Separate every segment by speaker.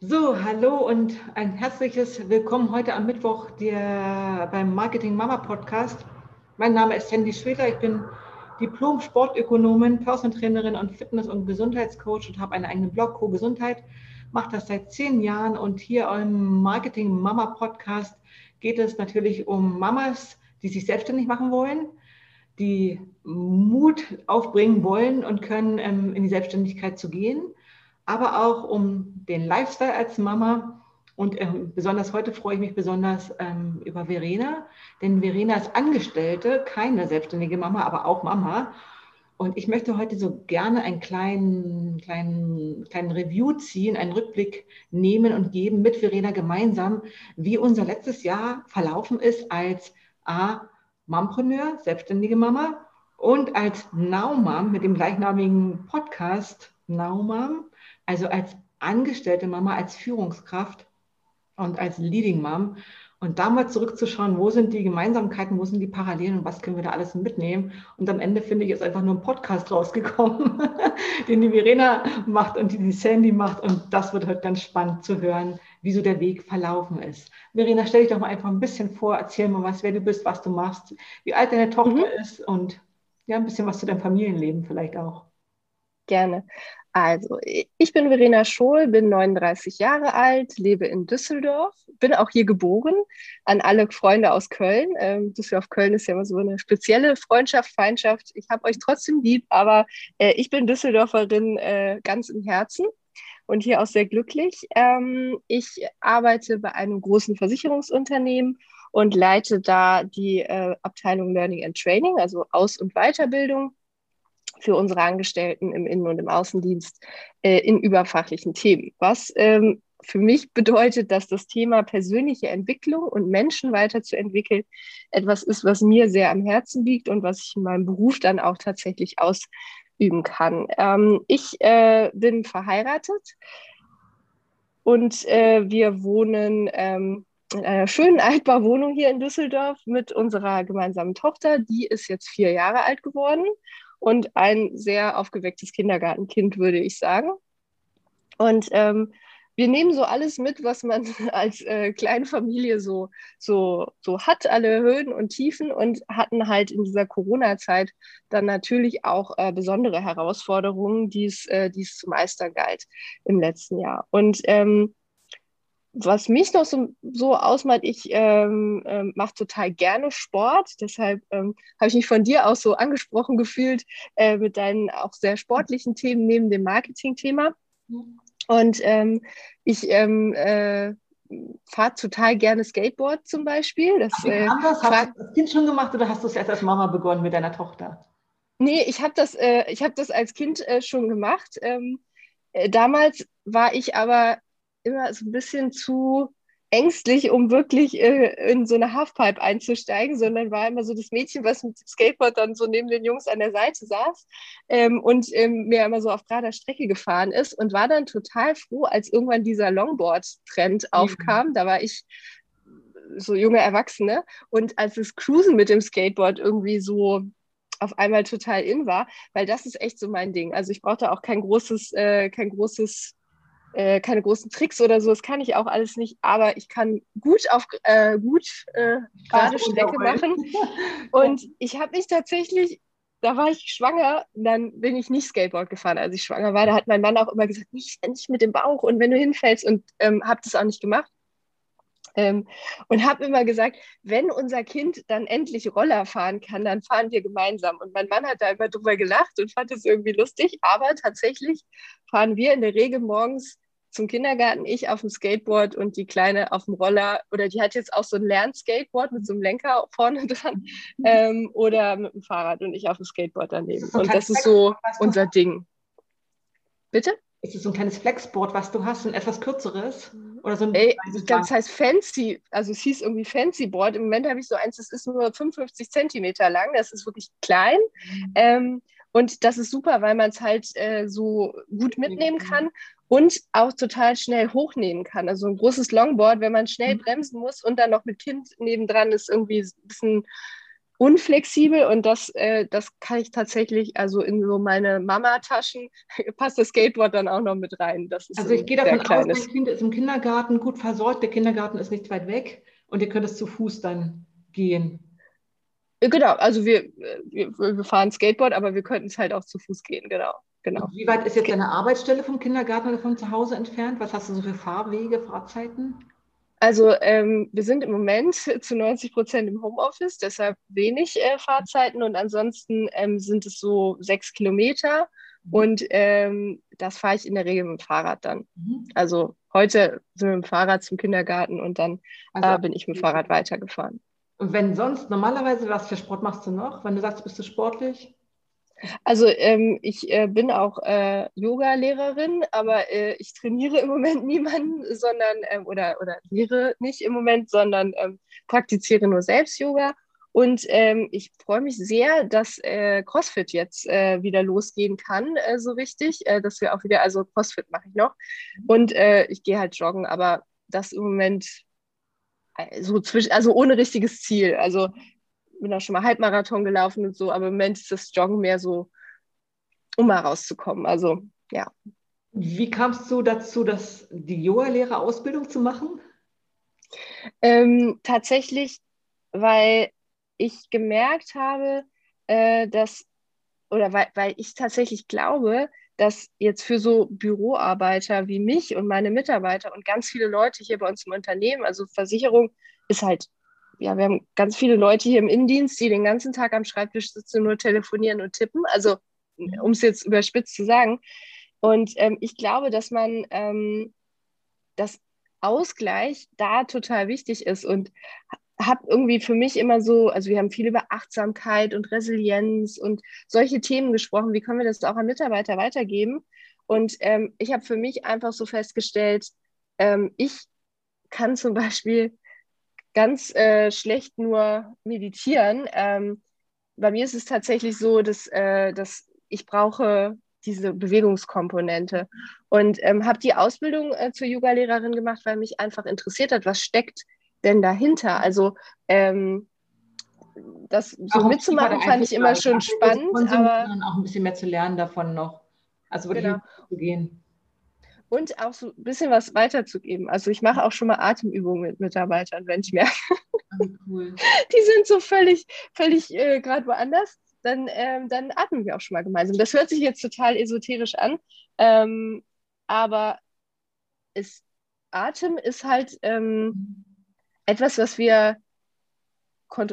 Speaker 1: So, hallo und ein herzliches Willkommen heute am Mittwoch der, beim Marketing Mama Podcast. Mein Name ist Sandy Schweder, ich bin Diplom-Sportökonomin, Personal Trainerin und Fitness- und Gesundheitscoach und habe einen eigenen Blog, Co Gesundheit, mache das seit zehn Jahren und hier im Marketing Mama Podcast geht es natürlich um Mamas, die sich selbstständig machen wollen, die Mut aufbringen wollen und können, ähm, in die Selbstständigkeit zu gehen aber auch um den Lifestyle als Mama. Und ähm, besonders heute freue ich mich besonders ähm, über Verena, denn Verena ist Angestellte, keine selbstständige Mama, aber auch Mama. Und ich möchte heute so gerne einen kleinen, kleinen, kleinen Review ziehen, einen Rückblick nehmen und geben mit Verena gemeinsam, wie unser letztes Jahr verlaufen ist als A, Mompreneur, selbstständige Mama und als Now Mom mit dem gleichnamigen Podcast Now Mom also als angestellte Mama, als Führungskraft und als Leading Mom. Und da mal zurückzuschauen, wo sind die Gemeinsamkeiten, wo sind die Parallelen und was können wir da alles mitnehmen. Und am Ende finde ich, ist einfach nur ein Podcast rausgekommen, den die Verena macht und die, die Sandy macht. Und das wird heute ganz spannend zu hören, wie so der Weg verlaufen ist. Verena, stell dich doch mal einfach ein bisschen vor, erzähl mal was, wer du bist, was du machst, wie alt deine Tochter mhm. ist und ja, ein bisschen was zu deinem Familienleben vielleicht auch.
Speaker 2: Gerne. Also, ich bin Verena Schohl, bin 39 Jahre alt, lebe in Düsseldorf, bin auch hier geboren. An alle Freunde aus Köln. Ähm, Düsseldorf-Köln ist ja immer so eine spezielle Freundschaft, Feindschaft. Ich habe euch trotzdem lieb, aber äh, ich bin Düsseldorferin äh, ganz im Herzen und hier auch sehr glücklich. Ähm, ich arbeite bei einem großen Versicherungsunternehmen und leite da die äh, Abteilung Learning and Training, also Aus- und Weiterbildung für unsere Angestellten im Innen- und im Außendienst äh, in überfachlichen Themen. Was ähm, für mich bedeutet, dass das Thema persönliche Entwicklung und Menschen weiterzuentwickeln etwas ist, was mir sehr am Herzen liegt und was ich in meinem Beruf dann auch tatsächlich ausüben kann. Ähm, ich äh, bin verheiratet und äh, wir wohnen ähm, in einer schönen Altbauwohnung hier in Düsseldorf mit unserer gemeinsamen Tochter. Die ist jetzt vier Jahre alt geworden und ein sehr aufgewecktes Kindergartenkind, würde ich sagen. Und ähm, wir nehmen so alles mit, was man als äh, kleine Familie so, so, so hat, alle Höhen und Tiefen und hatten halt in dieser Corona-Zeit dann natürlich auch äh, besondere Herausforderungen, die es, äh, es zu meistern galt im letzten Jahr. Und ähm, was mich noch so, so ausmacht, ich ähm, ähm, mache total gerne Sport. Deshalb ähm, habe ich mich von dir aus so angesprochen gefühlt äh, mit deinen auch sehr sportlichen Themen neben dem Marketing-Thema. Und ähm, ich ähm, äh, fahre total gerne Skateboard zum Beispiel. Das,
Speaker 1: Ach, äh, Hast du das als Kind schon gemacht oder hast du es erst als Mama begonnen mit deiner Tochter?
Speaker 2: Nee, ich habe das, äh, hab das als Kind äh, schon gemacht. Ähm, äh, damals war ich aber immer so ein bisschen zu ängstlich, um wirklich äh, in so eine Halfpipe einzusteigen, sondern war immer so das Mädchen, was mit dem Skateboard dann so neben den Jungs an der Seite saß ähm, und ähm, mir immer so auf gerader Strecke gefahren ist und war dann total froh, als irgendwann dieser Longboard-Trend mhm. aufkam. Da war ich so junge Erwachsene und als das Cruisen mit dem Skateboard irgendwie so auf einmal total in war, weil das ist echt so mein Ding. Also ich brauchte auch kein großes, äh, kein großes äh, keine großen Tricks oder so, das kann ich auch alles nicht, aber ich kann gut auf äh, gut äh, gerade Strecke machen. Und ich habe mich tatsächlich, da war ich schwanger, dann bin ich nicht Skateboard gefahren, als ich schwanger war. Da hat mein Mann auch immer gesagt, nicht, nicht mit dem Bauch und wenn du hinfällst und ähm, habe das auch nicht gemacht. Ähm, und habe immer gesagt, wenn unser Kind dann endlich Roller fahren kann, dann fahren wir gemeinsam. Und mein Mann hat da immer drüber gelacht und fand es irgendwie lustig. Aber tatsächlich fahren wir in der Regel morgens zum Kindergarten, ich auf dem Skateboard und die Kleine auf dem Roller. Oder die hat jetzt auch so ein Lernskateboard mit so einem Lenker vorne dran. Mhm. Ähm, oder mit dem Fahrrad und ich auf dem Skateboard daneben. Und das ist so unser Ding. Bitte?
Speaker 1: Ist es so ein kleines Flexboard, was du hast, ein etwas kürzeres? Oder so ein
Speaker 2: Ey, ich glaube, es heißt Fancy, also es hieß irgendwie Fancy Board. Im Moment habe ich so eins, das ist nur 55 Zentimeter lang, das ist wirklich klein. Mhm. Ähm, und das ist super, weil man es halt äh, so gut mitnehmen kann und auch total schnell hochnehmen kann. Also ein großes Longboard, wenn man schnell mhm. bremsen muss und dann noch mit Kind nebendran ist irgendwie ein bisschen unflexibel und das, äh, das kann ich tatsächlich, also in so meine Mama-Taschen passt das Skateboard dann auch noch mit rein.
Speaker 1: also ich gehe davon aus, mein Kind ist im Kindergarten gut versorgt, der Kindergarten ist nicht weit weg und ihr könnt es zu Fuß dann gehen.
Speaker 2: Genau, also wir, wir, wir fahren Skateboard, aber wir könnten es halt auch zu Fuß gehen, genau. genau.
Speaker 1: Und wie weit ist jetzt deine Arbeitsstelle vom Kindergarten oder von zu Hause entfernt? Was hast du so für Fahrwege, Fahrzeiten?
Speaker 2: Also ähm, wir sind im Moment zu 90 Prozent im Homeoffice, deshalb wenig äh, Fahrzeiten und ansonsten ähm, sind es so sechs Kilometer mhm. und ähm, das fahre ich in der Regel mit dem Fahrrad dann. Mhm. Also heute sind wir mit dem Fahrrad zum Kindergarten und dann also, äh, bin ich mit dem Fahrrad weitergefahren.
Speaker 1: Und wenn sonst, normalerweise, was für Sport machst du noch? Wenn du sagst, bist du sportlich?
Speaker 2: Also ähm, ich äh, bin auch äh, Yoga-Lehrerin, aber äh, ich trainiere im Moment niemanden, sondern ähm, oder, oder lehre nicht im Moment, sondern ähm, praktiziere nur selbst Yoga. Und ähm, ich freue mich sehr, dass äh, CrossFit jetzt äh, wieder losgehen kann, äh, so richtig. dass wir auch wieder, also CrossFit mache ich noch. Und ich gehe halt joggen, aber das im Moment so zwischen, also ohne richtiges Ziel. Also bin auch schon mal Halbmarathon gelaufen und so, aber im Moment ist das Joggen mehr so, um mal rauszukommen. Also ja.
Speaker 1: Wie kamst du dazu, dass die Yoga-Lehrerausbildung zu machen?
Speaker 2: Ähm, tatsächlich, weil ich gemerkt habe, äh, dass, oder weil, weil ich tatsächlich glaube, dass jetzt für so Büroarbeiter wie mich und meine Mitarbeiter und ganz viele Leute hier bei uns im Unternehmen, also Versicherung ist halt ja, wir haben ganz viele Leute hier im Innendienst, die den ganzen Tag am Schreibtisch sitzen, nur telefonieren und tippen. Also, um es jetzt überspitzt zu sagen. Und ähm, ich glaube, dass man ähm, das Ausgleich da total wichtig ist und habe irgendwie für mich immer so, also wir haben viel über Achtsamkeit und Resilienz und solche Themen gesprochen. Wie können wir das auch an Mitarbeiter weitergeben? Und ähm, ich habe für mich einfach so festgestellt, ähm, ich kann zum Beispiel ganz äh, schlecht nur meditieren. Ähm, bei mir ist es tatsächlich so, dass, äh, dass ich brauche diese Bewegungskomponente und ähm, habe die Ausbildung äh, zur Yoga-Lehrerin gemacht, weil mich einfach interessiert hat, was steckt denn dahinter. Also ähm, das so auch mitzumachen fand ich immer schon spannend,
Speaker 1: aber auch ein bisschen mehr zu lernen davon noch. Also wirklich genau. zu gehen
Speaker 2: und auch so ein bisschen was weiterzugeben. Also ich mache auch schon mal Atemübungen mit Mitarbeitern, wenn ich merke, oh, cool. die sind so völlig, völlig äh, gerade woanders, dann, ähm, dann atmen wir auch schon mal gemeinsam. Das hört sich jetzt total esoterisch an, ähm, aber es, Atem ist halt ähm, etwas, was wir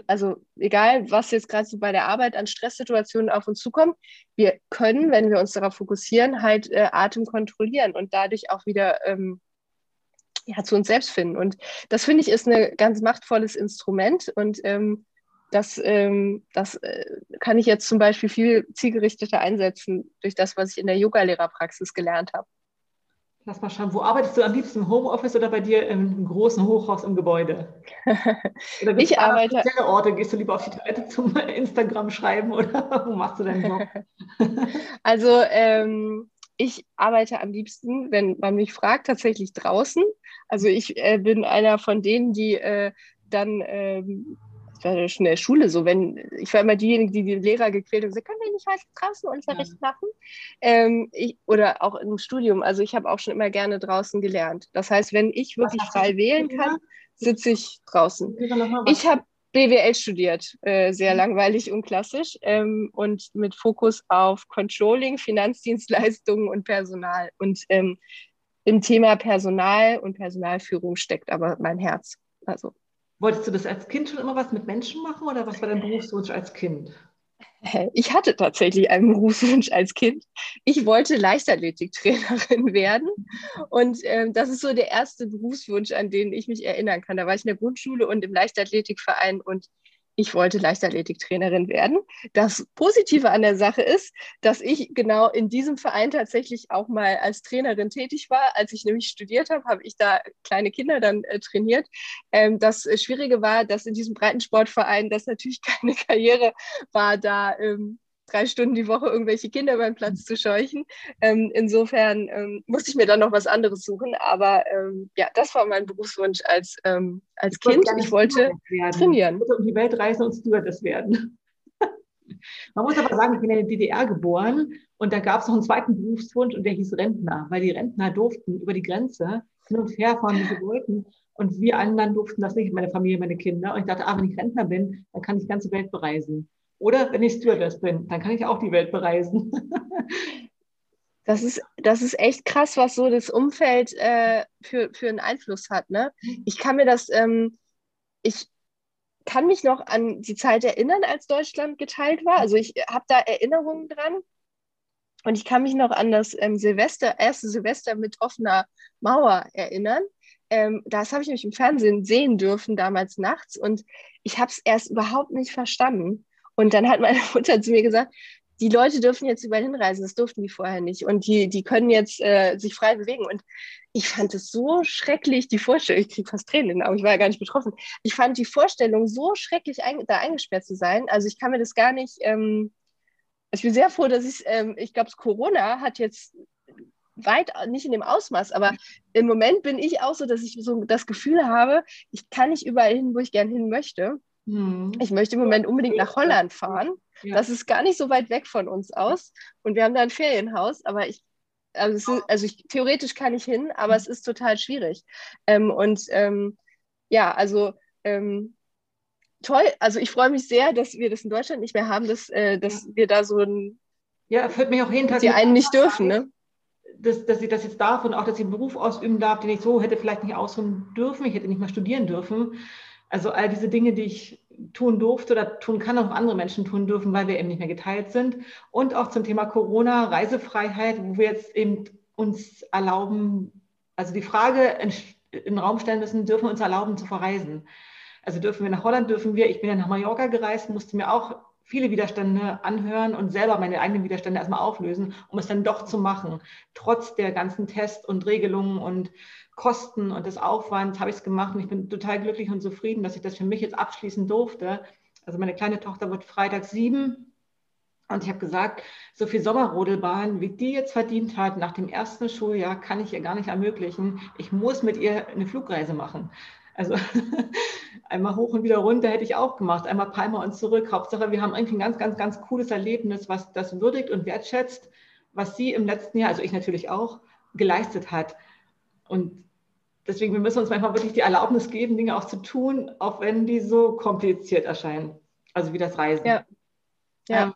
Speaker 2: also egal, was jetzt gerade so bei der Arbeit an Stresssituationen auf uns zukommt, wir können, wenn wir uns darauf fokussieren, halt äh, Atem kontrollieren und dadurch auch wieder ähm, ja, zu uns selbst finden. Und das finde ich ist ein ganz machtvolles Instrument und ähm, das, ähm, das äh, kann ich jetzt zum Beispiel viel zielgerichteter einsetzen durch das, was ich in der Yoga-Lehrerpraxis gelernt habe.
Speaker 1: Lass mal schauen, wo arbeitest du am liebsten im Homeoffice oder bei dir im großen Hochhaus im Gebäude?
Speaker 2: Oder ich arbeite.
Speaker 1: Orte gehst du lieber auf die Toilette zum Instagram schreiben oder wo machst du deinen Job?
Speaker 2: also ähm, ich arbeite am liebsten, wenn man mich fragt, tatsächlich draußen. Also ich äh, bin einer von denen, die äh, dann ähm, war schon in der Schule so, wenn ich war immer diejenige, die die Lehrer gequält und gesagt, können wir nicht was draußen Unterricht ja. machen? Ähm, ich, oder auch im Studium. Also ich habe auch schon immer gerne draußen gelernt. Das heißt, wenn ich wirklich frei wählen kann, sitze ich draußen. Ich habe BWL studiert, äh, sehr mhm. langweilig und klassisch ähm, und mit Fokus auf Controlling, Finanzdienstleistungen und Personal. Und ähm, im Thema Personal und Personalführung steckt aber mein Herz. Also
Speaker 1: Wolltest du das als Kind schon immer was mit Menschen machen oder was war dein Berufswunsch als Kind?
Speaker 2: Ich hatte tatsächlich einen Berufswunsch als Kind. Ich wollte Leichtathletiktrainerin werden. Und ähm, das ist so der erste Berufswunsch, an den ich mich erinnern kann. Da war ich in der Grundschule und im Leichtathletikverein und ich wollte Leichtathletiktrainerin werden. Das Positive an der Sache ist, dass ich genau in diesem Verein tatsächlich auch mal als Trainerin tätig war. Als ich nämlich studiert habe, habe ich da kleine Kinder dann äh, trainiert. Ähm, das Schwierige war, dass in diesem Breitensportverein das natürlich keine Karriere war, da ähm, drei Stunden die Woche irgendwelche Kinder beim Platz zu scheuchen. Ähm, insofern ähm, musste ich mir dann noch was anderes suchen. Aber ähm, ja, das war mein Berufswunsch als, ähm, als ich Kind. Wollte ich wollte trainieren. Ich wollte
Speaker 1: um die Welt reisen und Stewardess werden. Man muss aber sagen, ich bin in der DDR geboren und da gab es noch einen zweiten Berufswunsch und der hieß Rentner, weil die Rentner durften über die Grenze hin und her fahren, wie sie wollten. Und wir anderen durften das nicht, meine Familie, meine Kinder. Und ich dachte, ah, wenn ich Rentner bin, dann kann ich die ganze Welt bereisen. Oder wenn ich Stewardess bin, dann kann ich auch die Welt bereisen.
Speaker 2: Das ist, das ist echt krass, was so das Umfeld äh, für, für einen Einfluss hat. Ne? Ich kann mir das, ähm, ich kann mich noch an die Zeit erinnern, als Deutschland geteilt war. Also ich habe da Erinnerungen dran. Und ich kann mich noch an das ähm, Silvester, erste Silvester mit offener Mauer erinnern. Ähm, das habe ich nämlich im Fernsehen sehen dürfen, damals nachts. Und ich habe es erst überhaupt nicht verstanden. Und dann hat meine Mutter zu mir gesagt, die Leute dürfen jetzt überall hinreisen, das durften die vorher nicht. Und die, die können jetzt äh, sich frei bewegen. Und ich fand es so schrecklich, die Vorstellung, ich kriege fast Tränen in den Augen, ich war ja gar nicht betroffen. Ich fand die Vorstellung so schrecklich, ein, da eingesperrt zu sein. Also ich kann mir das gar nicht, ähm, ich bin sehr froh, dass ich, ähm, ich glaube, Corona hat jetzt weit nicht in dem Ausmaß, aber im Moment bin ich auch so, dass ich so das Gefühl habe, ich kann nicht überall hin, wo ich gern hin möchte. Hm. Ich möchte im Moment unbedingt nach Holland fahren. Ja. Das ist gar nicht so weit weg von uns aus. Und wir haben da ein Ferienhaus, aber ich, also, ist, also ich, theoretisch kann ich hin, aber es ist total schwierig. Ähm, und ähm, ja, also ähm, toll. Also ich freue mich sehr, dass wir das in Deutschland nicht mehr haben, dass, äh, dass wir da so ein.
Speaker 1: Ja, führt mich auch jeden Tag.
Speaker 2: Die einen nicht dürfen, ne?
Speaker 1: Dass, dass ich das jetzt darf und auch, dass ich einen Beruf ausüben darf, den ich so hätte vielleicht nicht ausüben dürfen. Ich hätte nicht mal studieren dürfen. Also all diese Dinge, die ich tun durfte oder tun kann, auch andere Menschen tun dürfen, weil wir eben nicht mehr geteilt sind. Und auch zum Thema Corona, Reisefreiheit, wo wir jetzt eben uns erlauben, also die Frage in, in den Raum stellen müssen, dürfen wir uns erlauben zu verreisen? Also dürfen wir nach Holland, dürfen wir, ich bin ja nach Mallorca gereist, musste mir auch viele Widerstände anhören und selber meine eigenen Widerstände erstmal auflösen, um es dann doch zu machen. Trotz der ganzen Tests und Regelungen und Kosten und des Aufwands habe ich es gemacht und ich bin total glücklich und zufrieden, dass ich das für mich jetzt abschließen durfte. Also meine kleine Tochter wird Freitag sieben und ich habe gesagt, so viel Sommerrodelbahn, wie die jetzt verdient hat nach dem ersten Schuljahr, kann ich ihr gar nicht ermöglichen. Ich muss mit ihr eine Flugreise machen. Also einmal hoch und wieder runter hätte ich auch gemacht, einmal Palma und zurück. Hauptsache, wir haben irgendwie ein ganz, ganz, ganz cooles Erlebnis, was das würdigt und wertschätzt, was sie im letzten Jahr, also ich natürlich auch, geleistet hat. Und deswegen, wir müssen uns manchmal wirklich die Erlaubnis geben, Dinge auch zu tun, auch wenn die so kompliziert erscheinen. Also wie das Reisen.
Speaker 2: Ja.
Speaker 1: Ja. Ähm,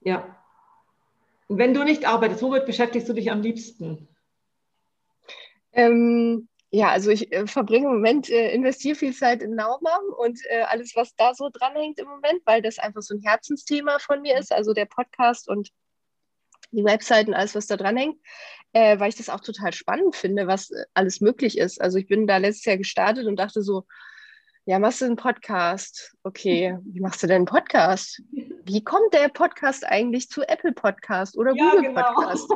Speaker 1: ja. Wenn du nicht arbeitest, womit beschäftigst du dich am liebsten?
Speaker 2: Ähm, ja, also ich äh, verbringe im Moment, äh, investiere viel Zeit in Naumam und äh, alles, was da so dranhängt im Moment, weil das einfach so ein Herzensthema von mir ist, also der Podcast und die Website und alles, was da dranhängt, äh, weil ich das auch total spannend finde, was äh, alles möglich ist. Also ich bin da letztes Jahr gestartet und dachte so, ja, machst du einen Podcast? Okay, wie machst du denn einen Podcast? Wie kommt der Podcast eigentlich zu Apple Podcast oder ja, Google genau. Podcast?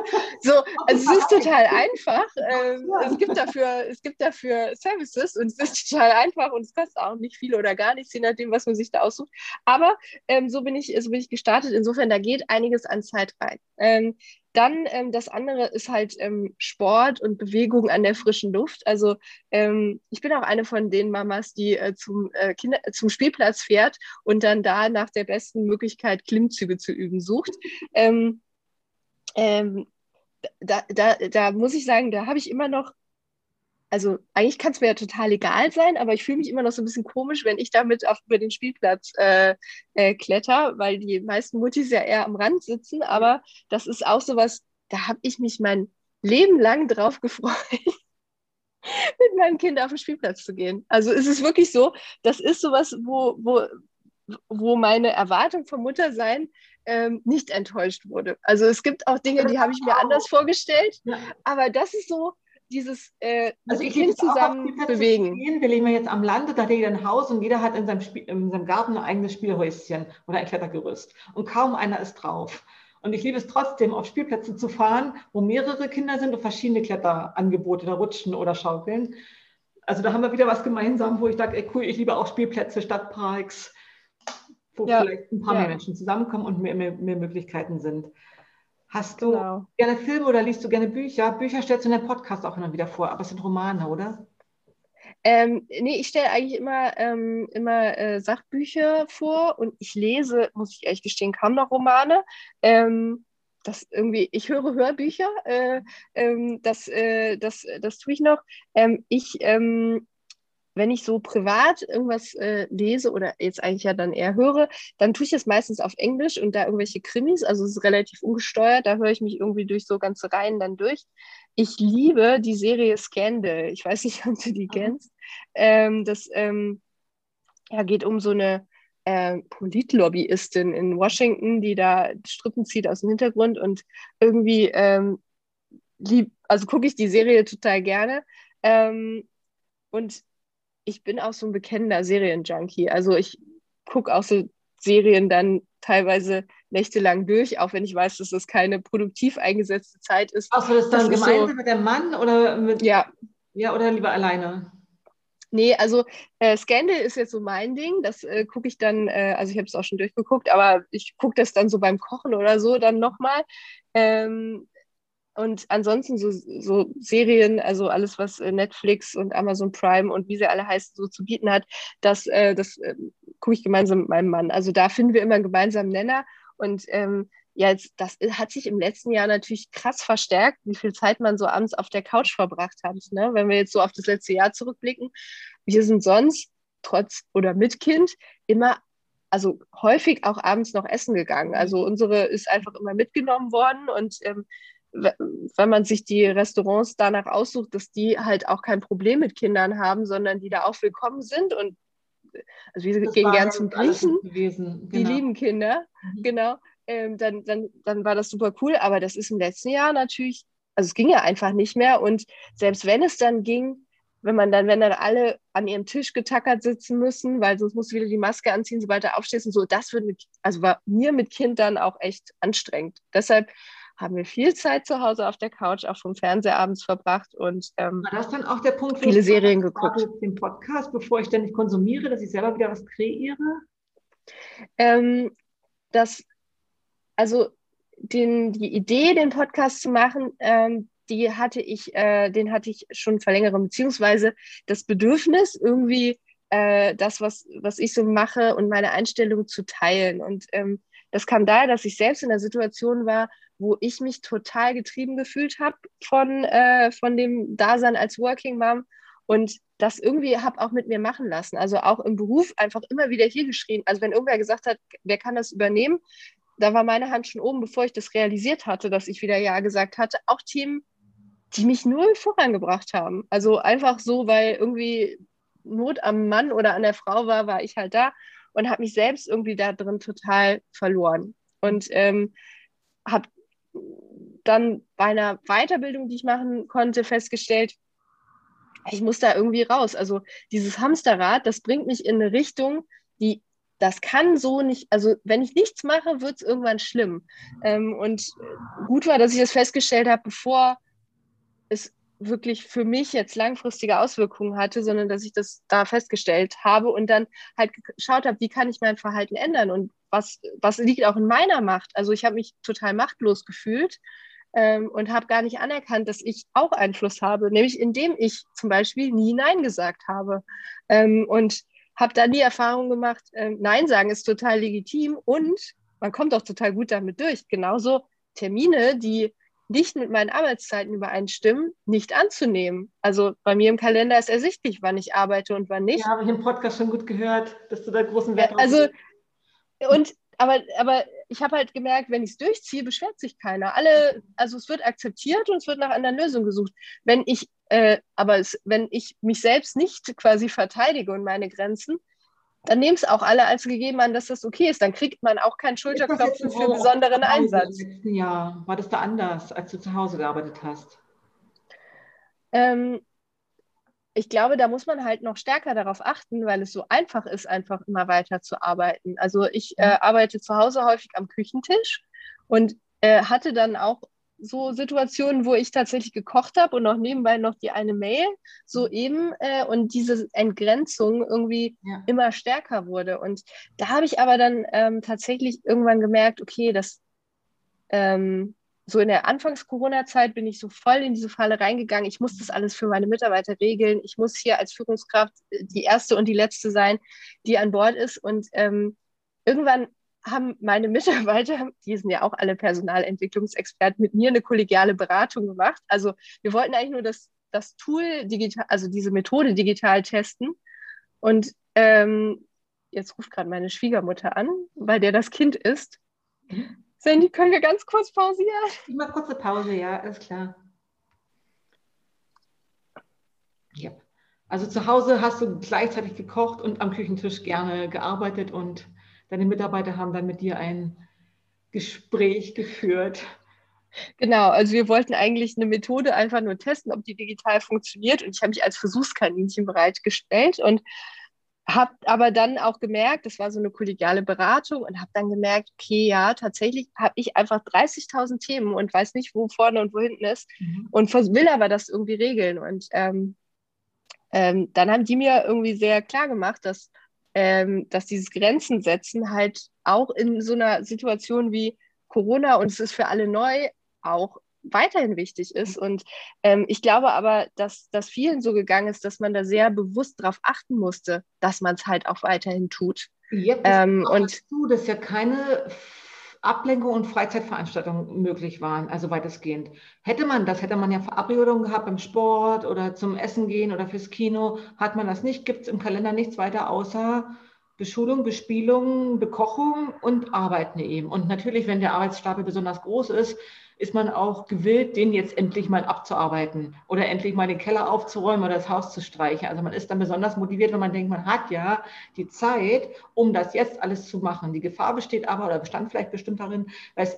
Speaker 2: So, also es ist total einfach. Ähm, ja. es, gibt dafür, es gibt dafür Services und es ist total einfach und es kostet auch nicht viel oder gar nichts, je nachdem, was man sich da aussucht. Aber ähm, so, bin ich, so bin ich gestartet. Insofern, da geht einiges an Zeit rein. Ähm, dann ähm, das andere ist halt ähm, Sport und Bewegung an der frischen Luft. Also ähm, ich bin auch eine von den Mamas, die äh, zum, äh, Kinder, zum Spielplatz fährt und dann da nach der besten Möglichkeit Klimmzüge zu üben sucht. Ähm, ähm, da, da, da muss ich sagen, da habe ich immer noch also eigentlich kann es mir ja total egal sein, aber ich fühle mich immer noch so ein bisschen komisch, wenn ich damit auf, über den Spielplatz äh, äh, kletter, weil die meisten Mutis ja eher am Rand sitzen. Aber das ist auch so was, da habe ich mich mein Leben lang drauf gefreut, mit meinem Kind auf den Spielplatz zu gehen. Also es ist wirklich so, das ist sowas, wo, wo, wo meine Erwartung vom Muttersein ähm, nicht enttäuscht wurde. Also es gibt auch Dinge, die habe ich mir anders vorgestellt, aber das ist so, dieses äh,
Speaker 1: also ich Kind zusammen bewegen. Spielen. Wir leben ja jetzt am Lande, da hat jeder ein Haus und jeder hat in seinem, Spiel, in seinem Garten ein eigenes Spielhäuschen oder ein Klettergerüst. Und kaum einer ist drauf. Und ich liebe es trotzdem, auf Spielplätze zu fahren, wo mehrere Kinder sind und verschiedene Kletterangebote, da rutschen oder schaukeln. Also da haben wir wieder was gemeinsam, wo ich sage, ey, cool, ich liebe auch Spielplätze, Stadtparks, wo ja. vielleicht ein paar ja. mehr Menschen zusammenkommen und mehr, mehr, mehr Möglichkeiten sind. Hast du genau. gerne Filme oder liest du gerne Bücher? Bücher stellst du in deinem Podcast auch immer wieder vor, aber es sind Romane, oder?
Speaker 2: Ähm, nee, ich stelle eigentlich immer, ähm, immer äh, Sachbücher vor und ich lese, muss ich ehrlich gestehen, kaum noch Romane. Ähm, das irgendwie, ich höre Hörbücher, äh, ähm, das, äh, das, das tue ich noch. Ähm, ich, ähm, wenn ich so privat irgendwas äh, lese oder jetzt eigentlich ja dann eher höre, dann tue ich es meistens auf Englisch und da irgendwelche Krimis, also es ist relativ ungesteuert, da höre ich mich irgendwie durch so ganze Reihen dann durch. Ich liebe die Serie Scandal. Ich weiß nicht, ob du die mhm. kennst. Ähm, das ähm, ja, geht um so eine äh, Politlobbyistin in Washington, die da Strippen zieht aus dem Hintergrund und irgendwie ähm, lieb, also gucke ich die Serie total gerne. Ähm, und ich bin auch so ein bekennender Serienjunkie. Also ich gucke auch so Serien dann teilweise nächtelang durch, auch wenn ich weiß, dass das keine produktiv eingesetzte Zeit ist.
Speaker 1: Achso, das dann das gemeinsam so, mit dem Mann oder mit ja. ja oder lieber alleine?
Speaker 2: Nee, also äh, Scandal ist jetzt so mein Ding. Das äh, gucke ich dann, äh, also ich habe es auch schon durchgeguckt, aber ich gucke das dann so beim Kochen oder so dann nochmal. Ähm, und ansonsten so, so Serien, also alles, was äh, Netflix und Amazon Prime und wie sie alle heißen, so zu bieten hat, das, äh, das äh, gucke ich gemeinsam mit meinem Mann. Also da finden wir immer einen gemeinsamen Nenner. Und ähm, ja, jetzt, das hat sich im letzten Jahr natürlich krass verstärkt, wie viel Zeit man so abends auf der Couch verbracht hat. Ne? Wenn wir jetzt so auf das letzte Jahr zurückblicken, wir sind sonst trotz oder mit Kind immer, also häufig auch abends noch essen gegangen. Also unsere ist einfach immer mitgenommen worden und ähm, wenn man sich die Restaurants danach aussucht, dass die halt auch kein Problem mit Kindern haben, sondern die da auch willkommen sind und also wir das gehen gern zum Griechen, genau. die lieben Kinder, mhm. genau, ähm, dann, dann, dann war das super cool, aber das ist im letzten Jahr natürlich, also es ging ja einfach nicht mehr und selbst wenn es dann ging, wenn man dann, wenn dann alle an ihrem Tisch getackert sitzen müssen, weil sonst musst du wieder die Maske anziehen, sobald du aufstehst und so, das wird mit, also war mir mit Kind dann auch echt anstrengend. Deshalb haben wir viel Zeit zu Hause auf der Couch, auch vom Fernseher abends verbracht und
Speaker 1: ähm, war das dann auch der Punkt,
Speaker 2: viele Serien geguckt.
Speaker 1: Den Podcast, bevor ich ständig konsumiere, dass ich selber wieder was kreiere?
Speaker 2: Ähm, das, also den, die Idee, den Podcast zu machen, ähm, die hatte ich, äh, den hatte ich schon vor längerem, beziehungsweise das Bedürfnis, irgendwie äh, das, was, was ich so mache und meine Einstellung zu teilen. Und ähm, das kam daher, dass ich selbst in der Situation war, wo ich mich total getrieben gefühlt habe von, äh, von dem Dasein als Working Mom und das irgendwie habe auch mit mir machen lassen. Also auch im Beruf einfach immer wieder hier geschrien. Also wenn irgendwer gesagt hat, wer kann das übernehmen, da war meine Hand schon oben, bevor ich das realisiert hatte, dass ich wieder Ja gesagt hatte. Auch Themen, die mich null vorangebracht haben. Also einfach so, weil irgendwie Not am Mann oder an der Frau war, war ich halt da und habe mich selbst irgendwie da drin total verloren. Und ähm, habe dann bei einer Weiterbildung, die ich machen konnte, festgestellt, ich muss da irgendwie raus. Also dieses Hamsterrad, das bringt mich in eine Richtung, die das kann so nicht, also wenn ich nichts mache, wird es irgendwann schlimm. Ähm, und gut war, dass ich das festgestellt habe, bevor es wirklich für mich jetzt langfristige Auswirkungen hatte, sondern dass ich das da festgestellt habe und dann halt geschaut habe, wie kann ich mein Verhalten ändern und was, was liegt auch in meiner Macht. Also ich habe mich total machtlos gefühlt ähm, und habe gar nicht anerkannt, dass ich auch Einfluss habe, nämlich indem ich zum Beispiel nie Nein gesagt habe. Ähm, und habe da nie Erfahrung gemacht, ähm, Nein sagen ist total legitim und man kommt auch total gut damit durch. Genauso Termine, die nicht mit meinen Arbeitszeiten übereinstimmen, nicht anzunehmen. Also bei mir im Kalender ist ersichtlich, wann ich arbeite und wann nicht.
Speaker 1: Ja, habe ich im Podcast schon gut gehört, dass du da großen Wert
Speaker 2: ja, Also, und aber, aber ich habe halt gemerkt, wenn ich es durchziehe, beschwert sich keiner. Alle, also es wird akzeptiert und es wird nach anderen Lösungen gesucht. Wenn ich, äh, aber es, wenn ich mich selbst nicht quasi verteidige und meine Grenzen, dann nehmen es auch alle als gegeben an, dass das okay ist. Dann kriegt man auch keinen Schulterklopfen für besonderen Einsatz.
Speaker 1: Im letzten Jahr war das da anders, als du zu Hause gearbeitet hast?
Speaker 2: Ähm, ich glaube, da muss man halt noch stärker darauf achten, weil es so einfach ist, einfach immer weiter zu arbeiten. Also ich äh, mhm. arbeite zu Hause häufig am Küchentisch und äh, hatte dann auch so Situationen, wo ich tatsächlich gekocht habe und noch nebenbei noch die eine Mail, so eben, äh, und diese Entgrenzung irgendwie ja. immer stärker wurde. Und da habe ich aber dann ähm, tatsächlich irgendwann gemerkt, okay, das ähm, so in der Anfangs-Corona-Zeit bin ich so voll in diese Falle reingegangen. Ich muss das alles für meine Mitarbeiter regeln. Ich muss hier als Führungskraft äh, die erste und die letzte sein, die an Bord ist. Und ähm, irgendwann haben meine Mitarbeiter, die sind ja auch alle Personalentwicklungsexperten, mit mir eine kollegiale Beratung gemacht. Also wir wollten eigentlich nur das, das Tool digital, also diese Methode digital testen. Und ähm, jetzt ruft gerade meine Schwiegermutter an, weil der das Kind ist. Sandy, können wir ganz kurz pausieren?
Speaker 1: Immer kurze Pause, ja, alles klar. Ja. Also zu Hause hast du gleichzeitig gekocht und am Küchentisch gerne gearbeitet und deine Mitarbeiter haben dann mit dir ein Gespräch geführt.
Speaker 2: Genau, also wir wollten eigentlich eine Methode einfach nur testen, ob die digital funktioniert. Und ich habe mich als Versuchskaninchen bereitgestellt und habe aber dann auch gemerkt, das war so eine kollegiale Beratung und habe dann gemerkt, okay, ja, tatsächlich habe ich einfach 30.000 Themen und weiß nicht, wo vorne und wo hinten ist mhm. und will aber das irgendwie regeln. Und ähm, ähm, dann haben die mir irgendwie sehr klar gemacht, dass ähm, dass dieses Grenzen setzen halt auch in so einer Situation wie Corona und es ist für alle neu auch weiterhin wichtig ist. Und ähm, ich glaube aber, dass das vielen so gegangen ist, dass man da sehr bewusst darauf achten musste, dass man es halt auch weiterhin tut.
Speaker 1: Ja, ähm, und du, dass ja keine Ablenkung und Freizeitveranstaltungen möglich waren, also weitestgehend. Hätte man das, hätte man ja Verabredungen gehabt beim Sport oder zum Essen gehen oder fürs Kino, hat man das nicht, gibt es im Kalender nichts weiter außer Beschulung, Bespielung, Bekochung und Arbeiten eben. Und natürlich, wenn der Arbeitsstapel besonders groß ist, ist man auch gewillt, den jetzt endlich mal abzuarbeiten oder endlich mal den Keller aufzuräumen oder das Haus zu streichen. Also man ist dann besonders motiviert, wenn man denkt, man hat ja die Zeit, um das jetzt alles zu machen. Die Gefahr besteht aber oder bestand vielleicht bestimmt darin, weil es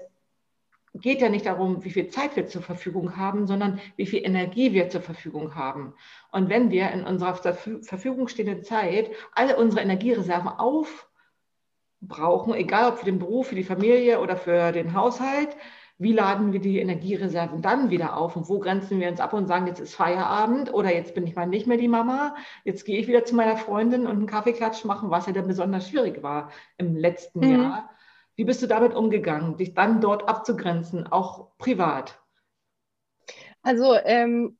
Speaker 1: geht ja nicht darum, wie viel Zeit wir zur Verfügung haben, sondern wie viel Energie wir zur Verfügung haben. Und wenn wir in unserer zur Verfügung stehenden Zeit alle unsere Energiereserven aufbrauchen, egal ob für den Beruf, für die Familie oder für den Haushalt, wie laden wir die Energiereserven dann wieder auf und wo grenzen wir uns ab und sagen, jetzt ist Feierabend oder jetzt bin ich mal nicht mehr die Mama, jetzt gehe ich wieder zu meiner Freundin und einen Kaffeeklatsch machen, was ja dann besonders schwierig war im letzten mhm. Jahr. Wie bist du damit umgegangen, dich dann dort abzugrenzen, auch privat?
Speaker 2: Also ähm,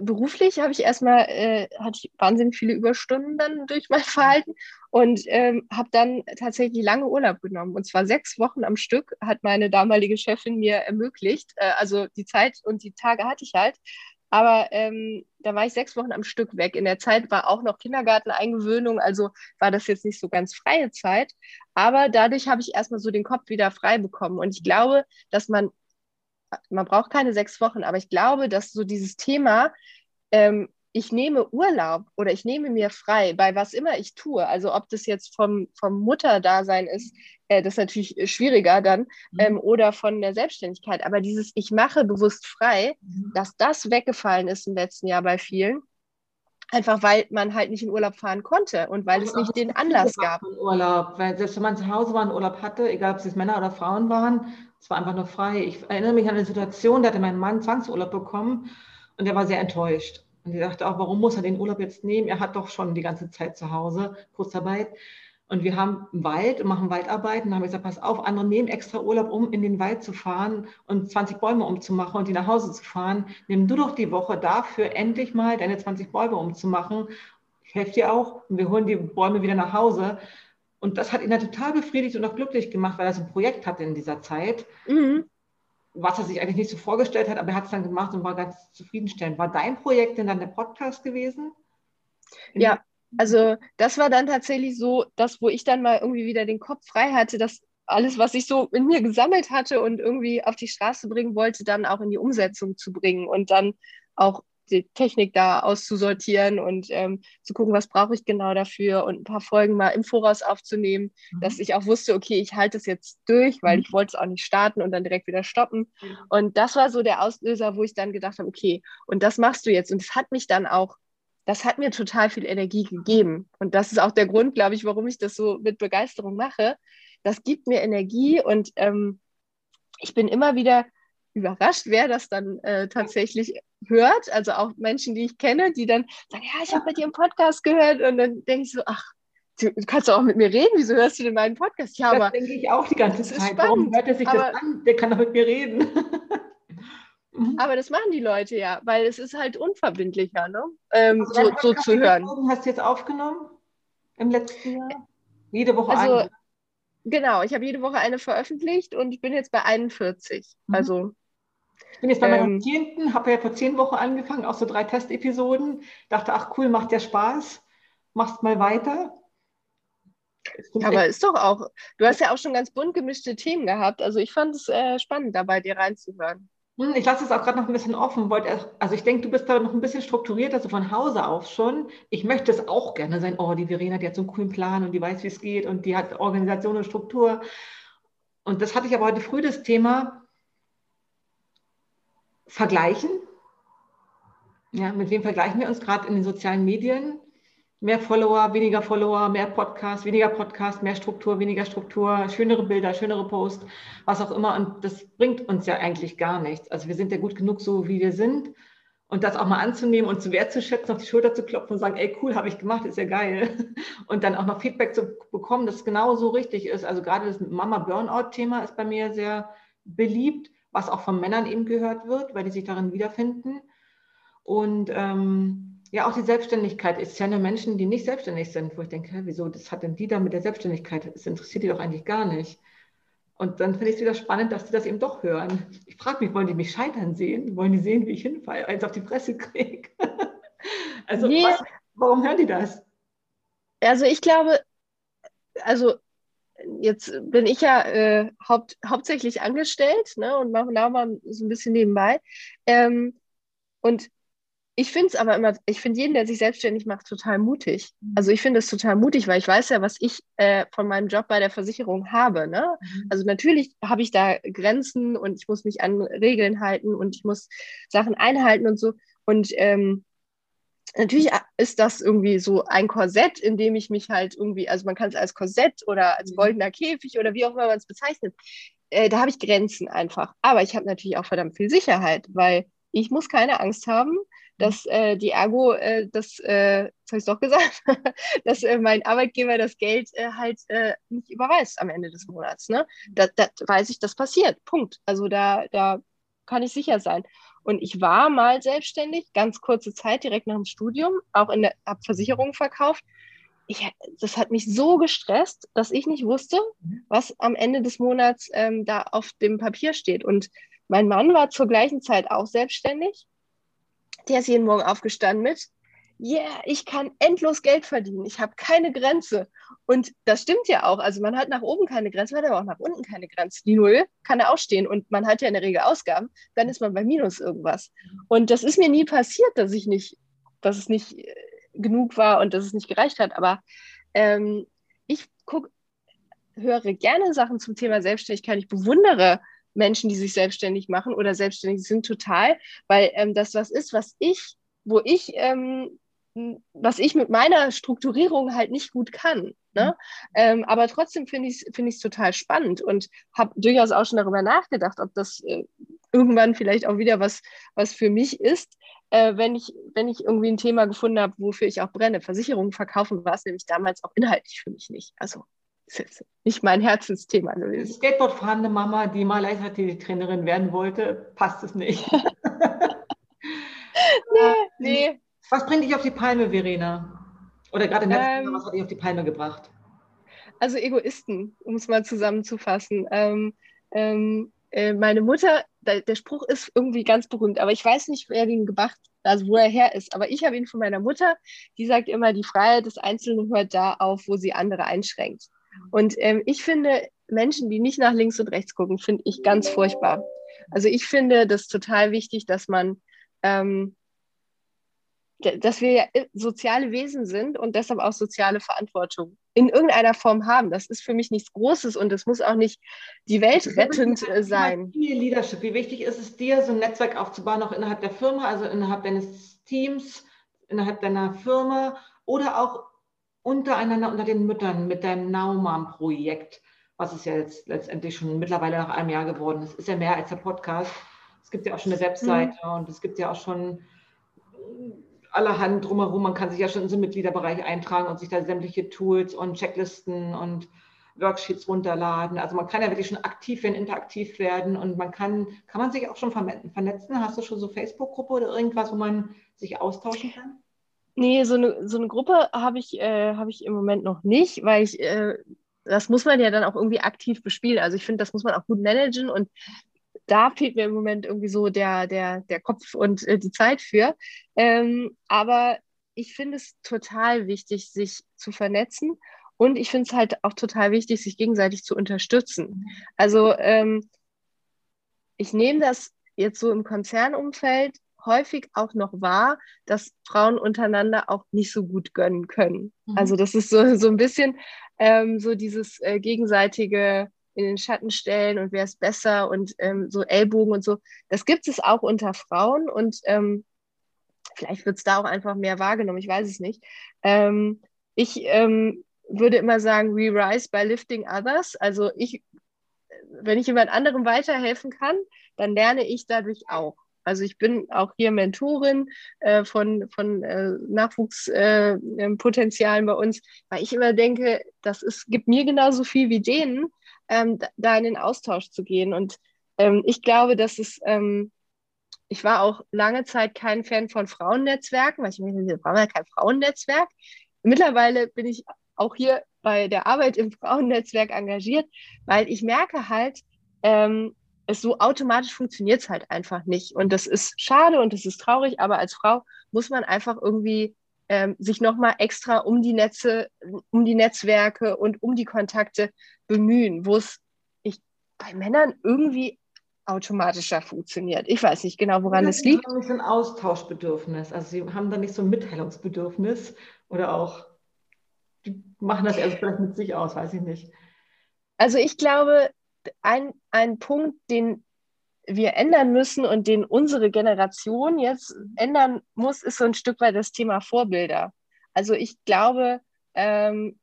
Speaker 2: beruflich habe ich erstmal, äh, hatte ich wahnsinnig viele Überstunden dann durch mein Verhalten und ähm, habe dann tatsächlich lange Urlaub genommen. Und zwar sechs Wochen am Stück hat meine damalige Chefin mir ermöglicht. Äh, also die Zeit und die Tage hatte ich halt. Aber ähm, da war ich sechs Wochen am Stück weg. In der Zeit war auch noch Kindergarteneingewöhnung, also war das jetzt nicht so ganz freie Zeit. Aber dadurch habe ich erstmal so den Kopf wieder frei bekommen. Und ich glaube, dass man man braucht keine sechs Wochen, aber ich glaube, dass so dieses Thema, ähm, ich nehme Urlaub oder ich nehme mir frei bei was immer ich tue, also ob das jetzt vom, vom Mutterdasein ist, äh, das ist natürlich schwieriger dann, mhm. ähm, oder von der Selbstständigkeit, aber dieses ich mache bewusst frei, mhm. dass das weggefallen ist im letzten Jahr bei vielen, Einfach weil man halt nicht in Urlaub fahren konnte und weil es nicht den Anlass gab.
Speaker 1: Urlaub, weil selbst wenn man zu Hause war und Urlaub hatte, egal ob es Männer oder Frauen waren, es war einfach nur frei. Ich erinnere mich an eine Situation, da hatte mein Mann Zwangsurlaub bekommen und er war sehr enttäuscht. Und ich dachte auch, warum muss er den Urlaub jetzt nehmen? Er hat doch schon die ganze Zeit zu Hause Kurzarbeit. Und wir haben Wald und machen Waldarbeiten. Da haben wir gesagt, pass auf, andere nehmen extra Urlaub, um in den Wald zu fahren und 20 Bäume umzumachen und die nach Hause zu fahren. Nimm du doch die Woche dafür, endlich mal deine 20 Bäume umzumachen. Ich helfe dir auch und wir holen die Bäume wieder nach Hause. Und das hat ihn dann total befriedigt und auch glücklich gemacht, weil er so ein Projekt hatte in dieser Zeit, mhm. Was er sich eigentlich nicht so vorgestellt hat, aber er hat es dann gemacht und war ganz zufriedenstellend. War dein Projekt denn dann der Podcast gewesen?
Speaker 2: Ja, also das war dann tatsächlich so, das, wo ich dann mal irgendwie wieder den Kopf frei hatte, dass alles, was ich so in mir gesammelt hatte und irgendwie auf die Straße bringen wollte, dann auch in die Umsetzung zu bringen und dann auch die Technik da auszusortieren und ähm, zu gucken, was brauche ich genau dafür und ein paar Folgen mal im Voraus aufzunehmen, mhm. dass ich auch wusste, okay, ich halte es jetzt durch, weil mhm. ich wollte es auch nicht starten und dann direkt wieder stoppen. Mhm. Und das war so der Auslöser, wo ich dann gedacht habe, okay, und das machst du jetzt. Und es hat mich dann auch das hat mir total viel Energie gegeben. Und das ist auch der Grund, glaube ich, warum ich das so mit Begeisterung mache. Das gibt mir Energie und ähm, ich bin immer wieder überrascht, wer das dann äh, tatsächlich hört. Also auch Menschen, die ich kenne, die dann sagen, ja, ich habe bei dir einen Podcast gehört. Und dann denke ich so, ach, du kannst doch auch mit mir reden. Wieso hörst du denn meinen Podcast?
Speaker 1: Ja, das aber denke ich auch die ganze Zeit. Warum hört er sich aber, das an? Der kann doch mit mir reden.
Speaker 2: Mhm. Aber das machen die Leute ja, weil es ist halt unverbindlicher, ne? Ähm, also so, so zu hören.
Speaker 1: Hast du jetzt aufgenommen im letzten Jahr? Jede Woche
Speaker 2: also, eine. Genau, ich habe jede Woche eine veröffentlicht und ich bin jetzt bei 41. Mhm. Also
Speaker 1: bin jetzt bei meinem ähm, zehnten, habe ja vor zehn Wochen angefangen, auch so drei Testepisoden. Dachte, ach cool, macht ja Spaß, machst mal weiter.
Speaker 2: Aber ist doch auch, du hast ja auch schon ganz bunt gemischte Themen gehabt. Also ich fand es äh, spannend, dabei dir reinzuhören.
Speaker 1: Hm, ich lasse es auch gerade noch ein bisschen offen. also ich denke, du bist da noch ein bisschen strukturiert, also von Hause auf schon. Ich möchte es auch gerne sein. Oh, die Verena, die hat so einen coolen Plan und die weiß, wie es geht und die hat Organisation und Struktur. Und das hatte ich aber heute früh das Thema Vergleichen. Ja, mit wem vergleichen wir uns gerade in den sozialen Medien? mehr Follower, weniger Follower, mehr Podcast, weniger Podcast, mehr Struktur, weniger Struktur, schönere Bilder, schönere Posts, was auch immer. Und das bringt uns ja eigentlich gar nichts. Also wir sind ja gut genug so, wie wir sind. Und das auch mal anzunehmen und zu wertzuschätzen, auf die Schulter zu klopfen und sagen, ey, cool, habe ich gemacht, ist ja geil. Und dann auch noch Feedback zu bekommen, dass es genau so richtig ist. Also gerade das Mama-Burnout-Thema ist bei mir sehr beliebt, was auch von Männern eben gehört wird, weil die sich darin wiederfinden. Und ähm, ja, auch die Selbstständigkeit. Ich kenne Menschen, die nicht selbstständig sind, wo ich denke, wieso, das hat denn die da mit der Selbstständigkeit? Das interessiert die doch eigentlich gar nicht. Und dann finde ich es wieder spannend, dass die das eben doch hören. Ich frage mich, wollen die mich scheitern sehen? Wollen die sehen, wie ich hinfalle, eins auf die Presse kriege? also, nee. was, warum hören die das?
Speaker 2: Also, ich glaube, also jetzt bin ich ja äh, haupt, hauptsächlich angestellt ne, und mache mal so ein bisschen nebenbei. Ähm, und ich finde es aber immer, ich finde jeden, der sich selbstständig macht, total mutig. Mhm. Also ich finde es total mutig, weil ich weiß ja, was ich äh, von meinem Job bei der Versicherung habe. Ne? Mhm. Also natürlich habe ich da Grenzen und ich muss mich an Regeln halten und ich muss Sachen einhalten und so. Und ähm, natürlich ist das irgendwie so ein Korsett, in dem ich mich halt irgendwie, also man kann es als Korsett oder als mhm. goldener Käfig oder wie auch immer man es bezeichnet. Äh, da habe ich Grenzen einfach. Aber ich habe natürlich auch verdammt viel Sicherheit, weil ich muss keine Angst haben, dass äh, die Ergo, äh, das, äh, das habe ich doch gesagt, dass äh, mein Arbeitgeber das Geld äh, halt äh, nicht überweist am Ende des Monats. Ne? Da, da weiß ich, das passiert. Punkt. Also da, da kann ich sicher sein. Und ich war mal selbstständig, ganz kurze Zeit, direkt nach dem Studium, auch in der Versicherung verkauft. Ich, das hat mich so gestresst, dass ich nicht wusste, was am Ende des Monats ähm, da auf dem Papier steht. Und mein Mann war zur gleichen Zeit auch selbstständig der ist jeden Morgen aufgestanden mit, yeah, ich kann endlos Geld verdienen, ich habe keine Grenze. Und das stimmt ja auch. Also man hat nach oben keine Grenze, man hat aber auch nach unten keine Grenze. Die Null kann er auch stehen und man hat ja in der Regel Ausgaben, dann ist man bei Minus irgendwas. Und das ist mir nie passiert, dass ich nicht, dass es nicht äh, genug war und dass es nicht gereicht hat. Aber ähm, ich guck, höre gerne Sachen zum Thema Selbstständigkeit. Ich bewundere Menschen, die sich selbstständig machen oder selbstständig sind, total, weil ähm, das was ist, was ich, wo ich, ähm, was ich mit meiner Strukturierung halt nicht gut kann. Ne? Mhm. Ähm, aber trotzdem finde ich es find total spannend und habe durchaus auch schon darüber nachgedacht, ob das äh, irgendwann vielleicht auch wieder was, was für mich ist, äh, wenn, ich, wenn ich irgendwie ein Thema gefunden habe, wofür ich auch brenne. Versicherungen verkaufen war es nämlich damals auch inhaltlich für mich nicht. Also das ist nicht mein Herzensthema gewesen.
Speaker 1: Skateboardfahrende Mama, die mal Leichtathletik-Trainerin werden wollte, passt es nicht. nee, nee. Was bringt dich auf die Palme, Verena? Oder gerade in der ähm, was hat dich auf die Palme gebracht?
Speaker 2: Also Egoisten, um es mal zusammenzufassen. Ähm, ähm, äh, meine Mutter, der, der, Spruch ist irgendwie ganz berühmt, aber ich weiß nicht, wer den gemacht, also wo er her ist. Aber ich habe ihn von meiner Mutter, die sagt immer, die Freiheit des Einzelnen hört da auf, wo sie andere einschränkt. Und ähm, ich finde, Menschen, die nicht nach links und rechts gucken, finde ich ganz furchtbar. Also ich finde das total wichtig, dass man, ähm, dass wir ja soziale Wesen sind und deshalb auch soziale Verantwortung in irgendeiner Form haben. Das ist für mich nichts Großes und es muss auch nicht die Welt rettend äh, sein.
Speaker 1: Leadership. Wie wichtig ist es dir, so ein Netzwerk aufzubauen, auch innerhalb der Firma, also innerhalb deines Teams, innerhalb deiner Firma oder auch untereinander unter den Müttern mit deinem Naumann-Projekt, was es ja jetzt letztendlich schon mittlerweile nach einem Jahr geworden ist, ist ja mehr als der Podcast. Es gibt ja auch schon eine Webseite mhm. und es gibt ja auch schon allerhand drumherum. Man kann sich ja schon in so Mitgliederbereich eintragen und sich da sämtliche Tools und Checklisten und Worksheets runterladen. Also man kann ja wirklich schon aktiv werden, interaktiv werden und man kann, kann man sich auch schon vernetzen? Hast du schon so Facebook-Gruppe oder irgendwas, wo man sich austauschen kann?
Speaker 2: Nee, so eine, so eine Gruppe habe ich, äh, hab ich im Moment noch nicht, weil ich, äh, das muss man ja dann auch irgendwie aktiv bespielen. Also ich finde, das muss man auch gut managen und da fehlt mir im Moment irgendwie so der, der, der Kopf und äh, die Zeit für. Ähm, aber ich finde es total wichtig, sich zu vernetzen und ich finde es halt auch total wichtig, sich gegenseitig zu unterstützen. Also ähm, ich nehme das jetzt so im Konzernumfeld häufig auch noch wahr, dass Frauen untereinander auch nicht so gut gönnen können. Mhm. Also das ist so, so ein bisschen ähm, so dieses äh, gegenseitige in den Schatten stellen und wer ist besser und ähm, so Ellbogen und so. Das gibt es auch unter Frauen und ähm, vielleicht wird es da auch einfach mehr wahrgenommen, ich weiß es nicht. Ähm, ich ähm, würde immer sagen, we rise by lifting others. Also ich, wenn ich jemand anderem weiterhelfen kann, dann lerne ich dadurch auch. Also ich bin auch hier Mentorin äh, von, von äh, Nachwuchspotenzialen äh, bei uns, weil ich immer denke, das ist, gibt mir genauso viel wie denen, ähm, da in den Austausch zu gehen. Und ähm, ich glaube, dass es, ähm, ich war auch lange Zeit kein Fan von Frauennetzwerken, weil ich mir wir brauchen ja kein Frauennetzwerk. Mittlerweile bin ich auch hier bei der Arbeit im Frauennetzwerk engagiert, weil ich merke halt, ähm, es so automatisch funktioniert es halt einfach nicht. Und das ist schade und das ist traurig, aber als Frau muss man einfach irgendwie ähm, sich nochmal extra um die Netze, um die Netzwerke und um die Kontakte bemühen, wo es ich, bei Männern irgendwie automatischer funktioniert. Ich weiß nicht genau, woran es liegt.
Speaker 1: Sie haben nicht so ein Austauschbedürfnis. Also sie haben da nicht so ein Mitteilungsbedürfnis oder auch die machen das erst vielleicht mit sich aus, weiß ich nicht.
Speaker 2: Also ich glaube, ein, ein Punkt, den wir ändern müssen und den unsere Generation jetzt ändern muss, ist so ein Stück weit das Thema Vorbilder. Also ich glaube, ähm,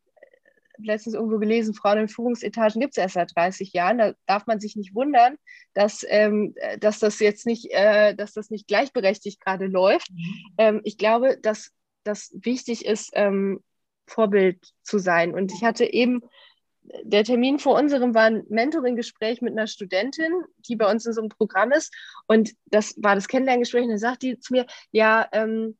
Speaker 2: letztens irgendwo gelesen, Frauen in Führungsetagen gibt es erst seit 30 Jahren. Da darf man sich nicht wundern, dass, ähm, dass das jetzt nicht, äh, dass das nicht gleichberechtigt gerade läuft. Mhm. Ähm, ich glaube, dass das wichtig ist, ähm, Vorbild zu sein. Und ich hatte eben der Termin vor unserem war ein Mentoring-Gespräch mit einer Studentin, die bei uns in so einem Programm ist. Und das war das Kennenlerngespräch. Und dann sagt die zu mir, ja, ähm,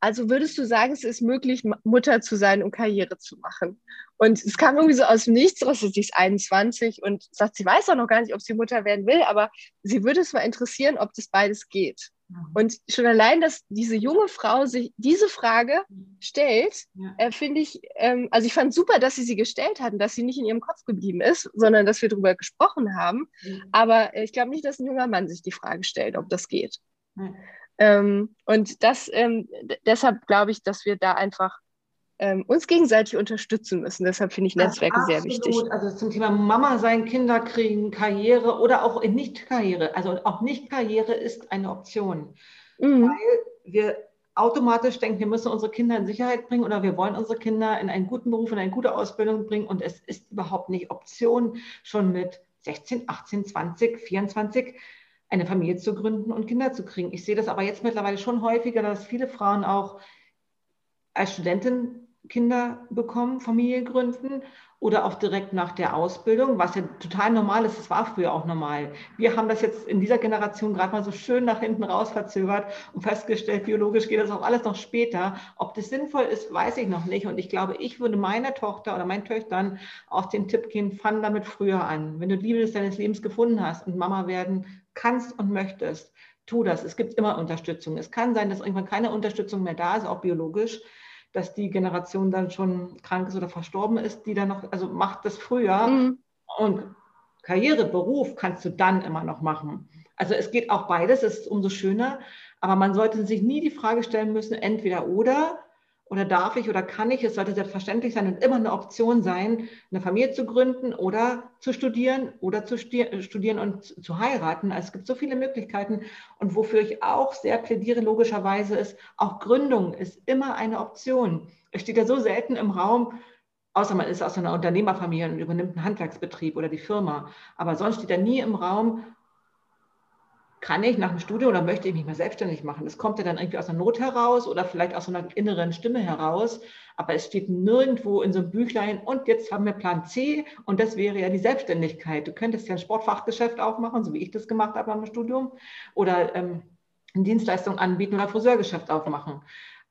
Speaker 2: also würdest du sagen, es ist möglich, Mutter zu sein und Karriere zu machen? Und es kam irgendwie so aus dem Nichts raus, sie ist 21 und sagt, sie weiß auch noch gar nicht, ob sie Mutter werden will, aber sie würde es mal interessieren, ob das beides geht. Mhm. Und schon allein, dass diese junge Frau sich diese Frage stellt, ja. äh, finde ich, ähm, also ich fand super, dass sie sie gestellt hat und dass sie nicht in ihrem Kopf geblieben ist, sondern dass wir darüber gesprochen haben. Mhm. Aber ich glaube nicht, dass ein junger Mann sich die Frage stellt, ob das geht. Mhm. Ähm, und das, ähm, deshalb glaube ich, dass wir da einfach ähm, uns gegenseitig unterstützen müssen. Deshalb finde ich Netzwerke ja, sehr wichtig.
Speaker 1: Also zum Thema Mama sein, Kinder kriegen, Karriere oder auch in Nicht-Karriere. Also auch Nicht-Karriere ist eine Option. Mhm. Weil wir automatisch denken, wir müssen unsere Kinder in Sicherheit bringen oder wir wollen unsere Kinder in einen guten Beruf, in eine gute Ausbildung bringen. Und es ist überhaupt nicht Option, schon mit 16, 18, 20, 24 eine Familie zu gründen und Kinder zu kriegen. Ich sehe das aber jetzt mittlerweile schon häufiger, dass viele Frauen auch als Studentin Kinder bekommen, Familie gründen oder auch direkt nach der Ausbildung, was ja total normal ist. Das war früher auch normal. Wir haben das jetzt in dieser Generation gerade mal so schön nach hinten raus verzögert und festgestellt, biologisch geht das auch alles noch später. Ob das sinnvoll ist, weiß ich noch nicht. Und ich glaube, ich würde meiner Tochter oder meinen Töchtern auch den Tipp geben, fang damit früher an. Wenn du die Liebe deines Lebens gefunden hast und Mama werden kannst und möchtest, tu das. Es gibt immer Unterstützung. Es kann sein, dass irgendwann keine Unterstützung mehr da ist, auch biologisch dass die Generation dann schon krank ist oder verstorben ist, die dann noch, also macht das früher mhm. und Karriere, Beruf kannst du dann immer noch machen. Also es geht auch beides, es ist umso schöner, aber man sollte sich nie die Frage stellen müssen, entweder oder, oder darf ich oder kann ich, es sollte selbstverständlich sein und immer eine Option sein, eine Familie zu gründen oder zu studieren oder zu studieren und zu heiraten. Also es gibt so viele Möglichkeiten und wofür ich auch sehr plädiere, logischerweise ist, auch Gründung ist immer eine Option. Es steht ja so selten im Raum, außer man ist aus einer Unternehmerfamilie und übernimmt einen Handwerksbetrieb oder die Firma. Aber sonst steht ja nie im Raum, kann ich nach dem Studium oder möchte ich mich mal selbstständig machen? Das kommt ja dann irgendwie aus der Not heraus oder vielleicht aus so einer inneren Stimme heraus. Aber es steht nirgendwo in so einem Büchlein und jetzt haben wir Plan C und das wäre ja die Selbstständigkeit. Du könntest ja ein Sportfachgeschäft aufmachen, so wie ich das gemacht habe am Studium oder ähm, eine Dienstleistung anbieten oder ein Friseurgeschäft aufmachen.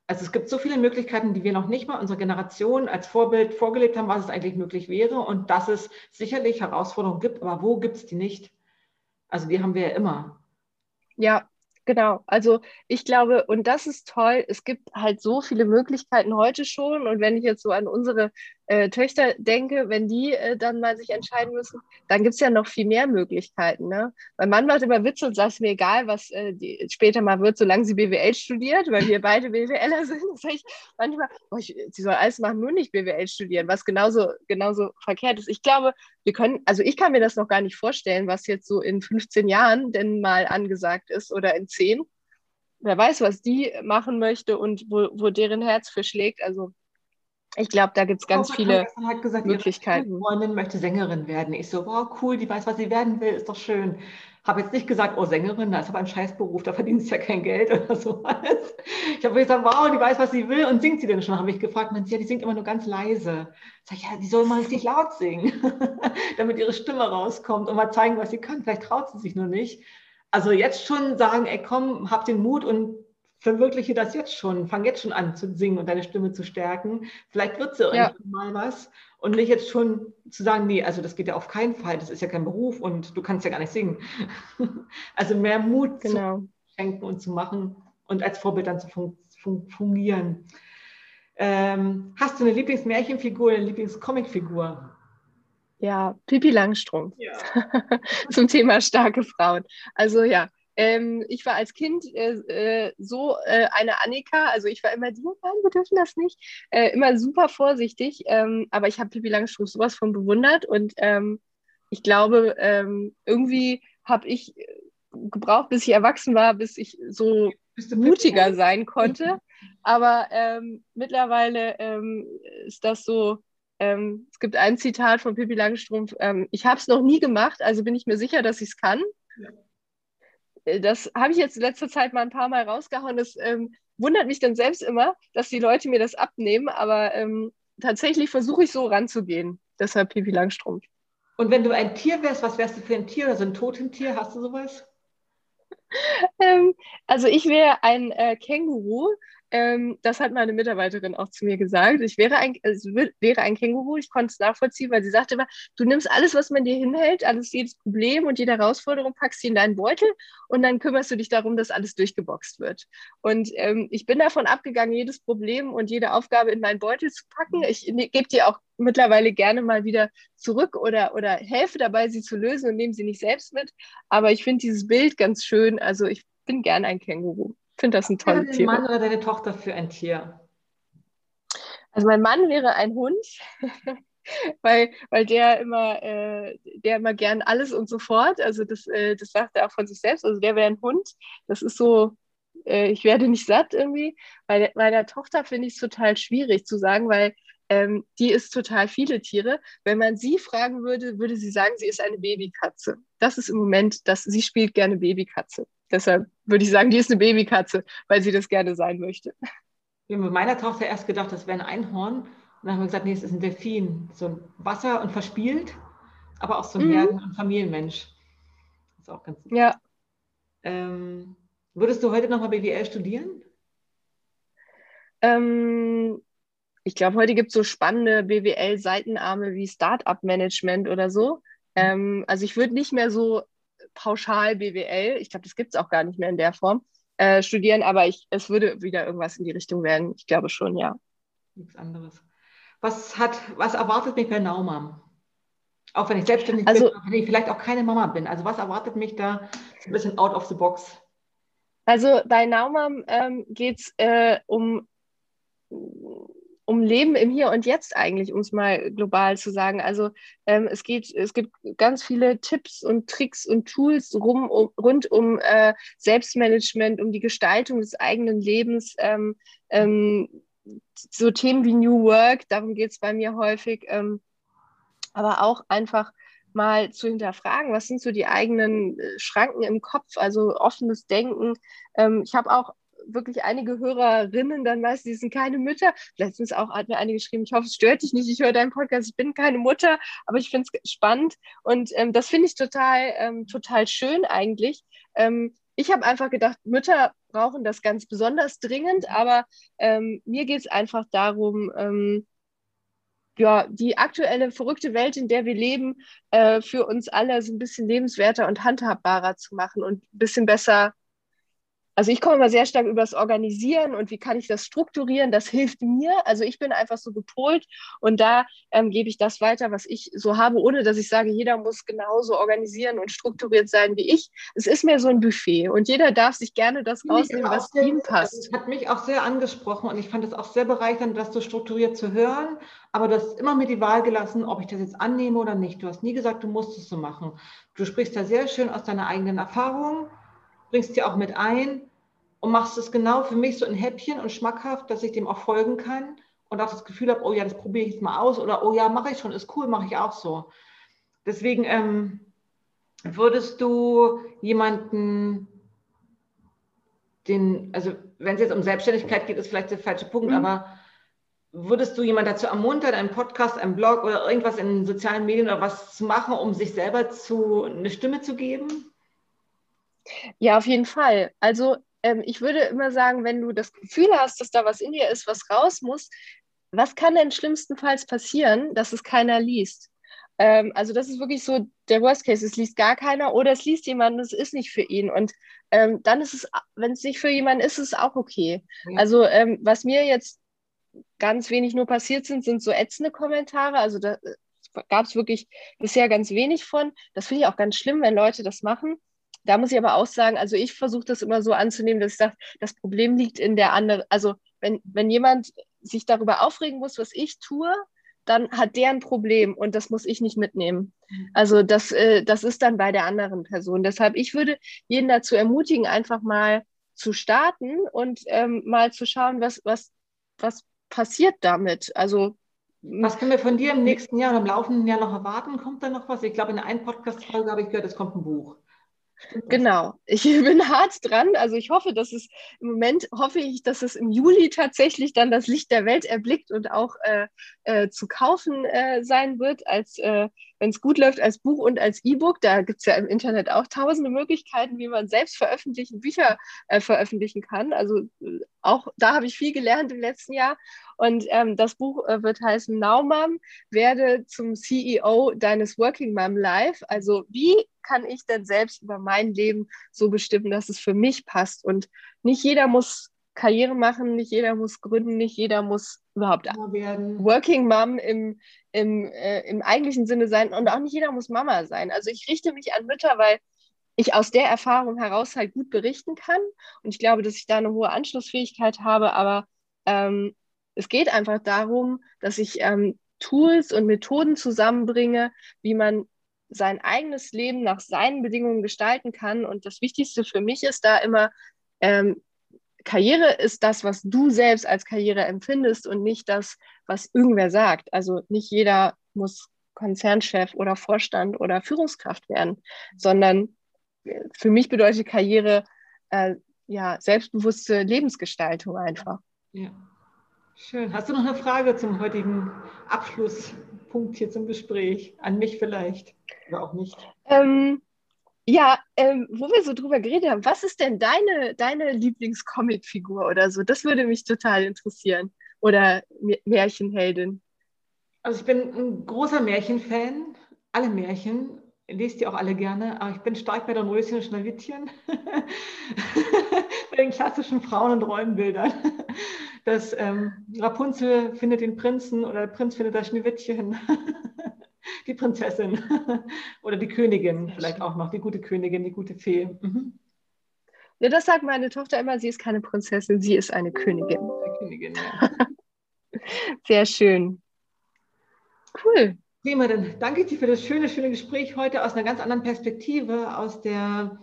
Speaker 1: Also es gibt so viele Möglichkeiten, die wir noch nicht mal unserer Generation als Vorbild vorgelebt haben, was es eigentlich möglich wäre und dass es sicherlich Herausforderungen gibt, aber wo gibt es die nicht? Also die haben wir ja immer.
Speaker 2: Ja, Genau, also ich glaube, und das ist toll, es gibt halt so viele Möglichkeiten heute schon. Und wenn ich jetzt so an unsere äh, Töchter denke, wenn die äh, dann mal sich entscheiden müssen, dann gibt es ja noch viel mehr Möglichkeiten. Ne? Mein Mann macht immer Witze und sagt, mir egal, was äh, die später mal wird, solange sie BWL studiert, weil wir beide BWLer sind, sage ich manchmal, oh, ich, sie soll alles machen, nur nicht BWL studieren, was genauso, genauso verkehrt ist. Ich glaube, wir können, also ich kann mir das noch gar nicht vorstellen, was jetzt so in 15 Jahren denn mal angesagt ist oder in 10 wer weiß, was die machen möchte und wo, wo deren Herz für schlägt. Also ich glaube, da gibt es ganz viele
Speaker 1: hat gesagt, Möglichkeiten. Ihre Freundin möchte Sängerin werden. Ich so, wow, cool, die weiß, was sie werden will, ist doch schön. Habe jetzt nicht gesagt, oh, Sängerin, das ist aber ein Scheißberuf, da verdienst du ja kein Geld oder sowas. Ich habe gesagt, wow, die weiß, was sie will und singt sie denn schon? Habe ich gefragt, man, ja, die singt immer nur ganz leise. Sag ich, ja, die soll mal richtig laut singen, damit ihre Stimme rauskommt und mal zeigen, was sie kann. Vielleicht traut sie sich nur nicht. Also jetzt schon sagen, ey, komm, hab den Mut und verwirkliche das jetzt schon, fang jetzt schon an zu singen und deine Stimme zu stärken. Vielleicht wird es ja irgendwann mal was. Und nicht jetzt schon zu sagen, nee, also das geht ja auf keinen Fall, das ist ja kein Beruf und du kannst ja gar nicht singen. Also mehr Mut genau. zu schenken und zu machen und als Vorbild dann zu fun fun fungieren. Ähm, hast du eine Lieblingsmärchenfigur, eine Lieblingscomicfigur?
Speaker 2: Ja, Pipi Langstrumpf. Ja. Zum Thema starke Frauen. Also ja, ähm, ich war als Kind äh, äh, so äh, eine Annika, also ich war immer die, nein, wir dürfen das nicht, äh, immer super vorsichtig, ähm, aber ich habe Pippi Langstrumpf sowas von bewundert und ähm, ich glaube, ähm, irgendwie habe ich gebraucht, bis ich erwachsen war, bis ich so mutiger sein konnte. Aber ähm, mittlerweile ähm, ist das so, es gibt ein Zitat von Pippi Langstrumpf, ich habe es noch nie gemacht, also bin ich mir sicher, dass ich es kann. Ja. Äh, das habe ich jetzt in letzter Zeit mal ein paar Mal rausgehauen. Das ähm, wundert mich dann selbst immer, dass die Leute mir das abnehmen, aber ähm, tatsächlich versuche ich so ranzugehen. Deshalb Pipi Langstrumpf.
Speaker 1: Und wenn du ein Tier wärst, was wärst du für ein Tier oder so ein Totentier? Hast du sowas?
Speaker 2: ähm, also ich wäre ein äh, Känguru, ähm, das hat meine Mitarbeiterin auch zu mir gesagt. Ich wäre ein, also wäre ein Känguru, ich konnte es nachvollziehen, weil sie sagte immer, du nimmst alles, was man dir hinhält, alles, jedes Problem und jede Herausforderung, packst sie in deinen Beutel und dann kümmerst du dich darum, dass alles durchgeboxt wird. Und ähm, ich bin davon abgegangen, jedes Problem und jede Aufgabe in meinen Beutel zu packen. Ich ne, gebe dir auch mittlerweile gerne mal wieder zurück oder, oder helfe dabei, sie zu lösen und nehme sie nicht selbst mit. Aber ich finde dieses Bild ganz schön. Also ich bin gern ein Känguru finde das ein tolles Tier.
Speaker 1: Mann oder deine Tochter für ein Tier?
Speaker 2: Also mein Mann wäre ein Hund, weil, weil der immer, äh, der immer gern alles und sofort. Also das, äh, das sagt er auch von sich selbst. Also der wäre ein Hund. Das ist so, äh, ich werde nicht satt irgendwie. Bei, bei der Tochter finde ich es total schwierig zu sagen, weil ähm, die ist total viele Tiere. Wenn man sie fragen würde, würde sie sagen, sie ist eine Babykatze. Das ist im Moment, dass sie spielt gerne Babykatze. Deshalb würde ich sagen, die ist eine Babykatze, weil sie das gerne sein möchte.
Speaker 1: Wir haben mit meiner Tochter erst gedacht, das wäre ein Einhorn. Und dann haben wir gesagt, nee, es ist ein Delfin. So ein Wasser und verspielt, aber auch so ein mhm. Herden- und Familienmensch. Das ist auch ganz
Speaker 2: gut. Ja.
Speaker 1: Ähm, würdest du heute nochmal BWL studieren?
Speaker 2: Ähm, ich glaube, heute gibt es so spannende BWL-Seitenarme wie Startup-Management oder so. Mhm. Ähm, also ich würde nicht mehr so pauschal BWL, ich glaube, das gibt es auch gar nicht mehr in der Form, äh, studieren, aber ich, es würde wieder irgendwas in die Richtung werden. Ich glaube schon, ja.
Speaker 1: Nichts anderes. Was, hat, was erwartet mich bei Naumam? Auch wenn ich selbstständig
Speaker 2: also,
Speaker 1: bin, wenn ich vielleicht auch keine Mama bin. Also was erwartet mich da ein bisschen out of the box?
Speaker 2: Also bei Naumam ähm, geht es äh, um um Leben im Hier und Jetzt eigentlich, um es mal global zu sagen. Also ähm, es geht, es gibt ganz viele Tipps und Tricks und Tools rum, um, rund um äh, Selbstmanagement, um die Gestaltung des eigenen Lebens. Ähm, ähm, so Themen wie New Work, darum geht es bei mir häufig, ähm, aber auch einfach mal zu hinterfragen, was sind so die eigenen äh, Schranken im Kopf, also offenes Denken. Ähm, ich habe auch wirklich einige Hörerinnen dann meist, die sind keine Mütter. Letztens auch hat mir eine geschrieben, ich hoffe, es stört dich nicht, ich höre deinen Podcast, ich bin keine Mutter, aber ich finde es spannend und ähm, das finde ich total, ähm, total schön eigentlich. Ähm, ich habe einfach gedacht, Mütter brauchen das ganz besonders dringend, aber ähm, mir geht es einfach darum, ähm, ja, die aktuelle verrückte Welt, in der wir leben, äh, für uns alle so ein bisschen lebenswerter und handhabbarer zu machen und ein bisschen besser also ich komme immer sehr stark über das Organisieren und wie kann ich das strukturieren, das hilft mir. Also ich bin einfach so gepolt und da ähm, gebe ich das weiter, was ich so habe, ohne dass ich sage, jeder muss genauso organisieren und strukturiert sein wie ich. Es ist mir so ein Buffet und jeder darf sich gerne das rausnehmen, was sehr, ihm passt.
Speaker 1: Das hat mich auch sehr angesprochen und ich fand es auch sehr bereichernd, das so strukturiert zu hören. Aber du hast immer mir die Wahl gelassen, ob ich das jetzt annehme oder nicht. Du hast nie gesagt, du musst es so machen. Du sprichst da sehr schön aus deiner eigenen Erfahrung bringst dir auch mit ein und machst es genau für mich so in Häppchen und schmackhaft, dass ich dem auch folgen kann und auch das Gefühl habe, oh ja, das probiere ich jetzt mal aus oder oh ja, mache ich schon, ist cool, mache ich auch so. Deswegen ähm, würdest du jemanden, den, also wenn es jetzt um Selbstständigkeit geht, ist vielleicht der falsche Punkt, mhm. aber würdest du jemanden dazu ermuntern, einen Podcast, einen Blog oder irgendwas in sozialen Medien oder was zu machen, um sich selber zu, eine Stimme zu geben?
Speaker 2: Ja, auf jeden Fall. Also ähm, ich würde immer sagen, wenn du das Gefühl hast, dass da was in dir ist, was raus muss, was kann denn schlimmstenfalls passieren, dass es keiner liest? Ähm, also das ist wirklich so der Worst Case. Es liest gar keiner oder es liest jemand und es ist nicht für ihn. Und ähm, dann ist es, wenn es nicht für jemanden ist, ist es auch okay. Ja. Also ähm, was mir jetzt ganz wenig nur passiert sind, sind so ätzende Kommentare. Also da äh, gab es wirklich bisher ganz wenig von. Das finde ich auch ganz schlimm, wenn Leute das machen. Da muss ich aber auch sagen, also ich versuche das immer so anzunehmen, dass ich sage, das Problem liegt in der anderen, also wenn, wenn jemand sich darüber aufregen muss, was ich tue, dann hat der ein Problem und das muss ich nicht mitnehmen. Mhm. Also das, äh, das ist dann bei der anderen Person. Deshalb, ich würde jeden dazu ermutigen, einfach mal zu starten und ähm, mal zu schauen, was, was, was passiert damit. Also
Speaker 1: was können wir von dir im nächsten Jahr oder im laufenden Jahr noch erwarten? Kommt da noch was? Ich glaube, in einer Podcast-Folge habe ich gehört, es kommt ein Buch.
Speaker 2: Genau, ich bin hart dran. Also ich hoffe, dass es im Moment hoffe ich, dass es im Juli tatsächlich dann das Licht der Welt erblickt und auch äh, äh, zu kaufen äh, sein wird, als äh, wenn es gut läuft, als Buch und als E-Book. Da gibt es ja im Internet auch tausende Möglichkeiten, wie man selbst veröffentlichen, Bücher äh, veröffentlichen kann. Also äh, auch da habe ich viel gelernt im letzten Jahr. Und ähm, das Buch äh, wird heißen Now Mom, werde zum CEO deines Working Mom Life. Also wie kann ich denn selbst über mein Leben so bestimmen, dass es für mich passt? Und nicht jeder muss Karriere machen, nicht jeder muss gründen, nicht jeder muss überhaupt werden. Working Mom im, im, äh, im eigentlichen Sinne sein und auch nicht jeder muss Mama sein. Also ich richte mich an Mütter, weil ich aus der Erfahrung heraus halt gut berichten kann und ich glaube, dass ich da eine hohe Anschlussfähigkeit habe, aber ähm, es geht einfach darum, dass ich ähm, Tools und Methoden zusammenbringe, wie man sein eigenes Leben nach seinen Bedingungen gestalten kann. Und das Wichtigste für mich ist da immer, ähm, Karriere ist das, was du selbst als Karriere empfindest und nicht das, was irgendwer sagt. Also nicht jeder muss Konzernchef oder Vorstand oder Führungskraft werden, sondern äh, für mich bedeutet Karriere äh, ja selbstbewusste Lebensgestaltung einfach. Ja.
Speaker 1: Schön. Hast du noch eine Frage zum heutigen Abschlusspunkt hier zum Gespräch? An mich vielleicht oder auch nicht?
Speaker 2: Ähm, ja, ähm, wo wir so drüber geredet haben, was ist denn deine, deine Lieblingscomicfigur oder so? Das würde mich total interessieren. Oder Märchenheldin.
Speaker 1: Also ich bin ein großer Märchenfan. Alle Märchen lest die auch alle gerne, aber ich bin stark bei Dornröschen und Schneewittchen, bei den klassischen Frauen- und Rollenbildern. Dass ähm, Rapunzel findet den Prinzen oder der Prinz findet das Schneewittchen, die Prinzessin oder die Königin vielleicht auch noch, die gute Königin, die gute Fee. Mhm.
Speaker 2: Ja, das sagt meine Tochter immer, sie ist keine Prinzessin, sie ist eine Königin. Eine Königin, ja. Sehr schön.
Speaker 1: Cool. Prima, dann danke dir für das schöne, schöne Gespräch heute aus einer ganz anderen Perspektive, aus der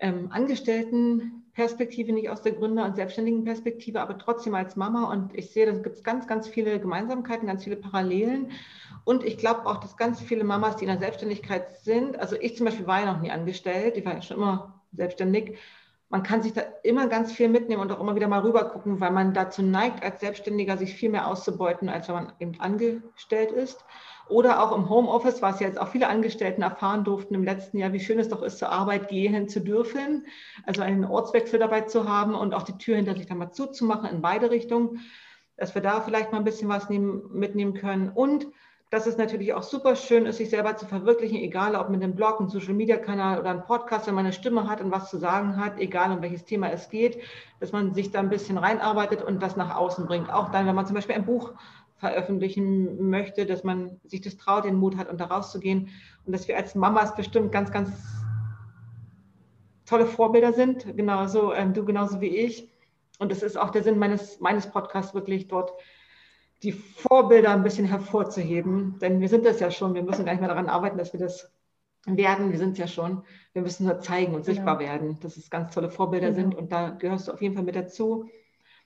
Speaker 1: ähm, Angestellten Perspektive, nicht aus der Gründer- und selbstständigen Perspektive, aber trotzdem als Mama. Und ich sehe, da gibt es ganz, ganz viele Gemeinsamkeiten, ganz viele Parallelen. Und ich glaube auch, dass ganz viele Mamas, die in der Selbstständigkeit sind, also ich zum Beispiel war ja noch nie angestellt, ich war ja schon immer selbstständig, man kann sich da immer ganz viel mitnehmen und auch immer wieder mal rüber gucken, weil man dazu neigt, als Selbstständiger sich viel mehr auszubeuten, als wenn man eben angestellt ist. Oder auch im Homeoffice, was jetzt auch viele Angestellten erfahren durften im letzten Jahr, wie schön es doch ist, zur Arbeit gehen zu dürfen. Also einen Ortswechsel dabei zu haben und auch die Tür hinter sich dann mal zuzumachen in beide Richtungen, dass wir da vielleicht mal ein bisschen was nehmen, mitnehmen können. Und dass es natürlich auch super schön ist, sich selber zu verwirklichen, egal ob mit einem Blog, einem Social-Media-Kanal oder einem Podcast, wenn man eine Stimme hat und was zu sagen hat, egal um welches Thema es geht, dass man sich da ein bisschen reinarbeitet und das nach außen bringt. Auch dann, wenn man zum Beispiel ein Buch veröffentlichen möchte, dass man sich das traut, den Mut hat, und da rauszugehen. Und dass wir als Mamas bestimmt ganz, ganz tolle Vorbilder sind, genauso, ähm, du genauso wie ich. Und das ist auch der Sinn meines, meines Podcasts, wirklich dort die Vorbilder ein bisschen hervorzuheben. Denn wir sind das ja schon. Wir müssen gar nicht mehr daran arbeiten, dass wir das werden. Wir sind es ja schon. Wir müssen nur zeigen und genau. sichtbar werden, dass es ganz tolle Vorbilder genau. sind. Und da gehörst du auf jeden Fall mit dazu.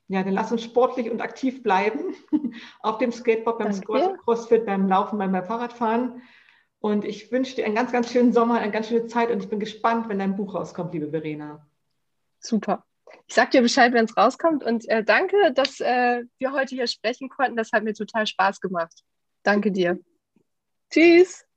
Speaker 1: Ja, dann lass uns sportlich und aktiv bleiben. Auf dem Skateboard, beim Danke. Crossfit, beim Laufen, beim Fahrradfahren. Und ich wünsche dir einen ganz, ganz schönen Sommer, eine ganz schöne Zeit und ich bin gespannt, wenn dein Buch rauskommt, liebe Verena.
Speaker 2: Super. Ich sag dir Bescheid, wenn es rauskommt. Und äh, danke, dass äh, wir heute hier sprechen konnten. Das hat mir total Spaß gemacht. Danke dir. Tschüss.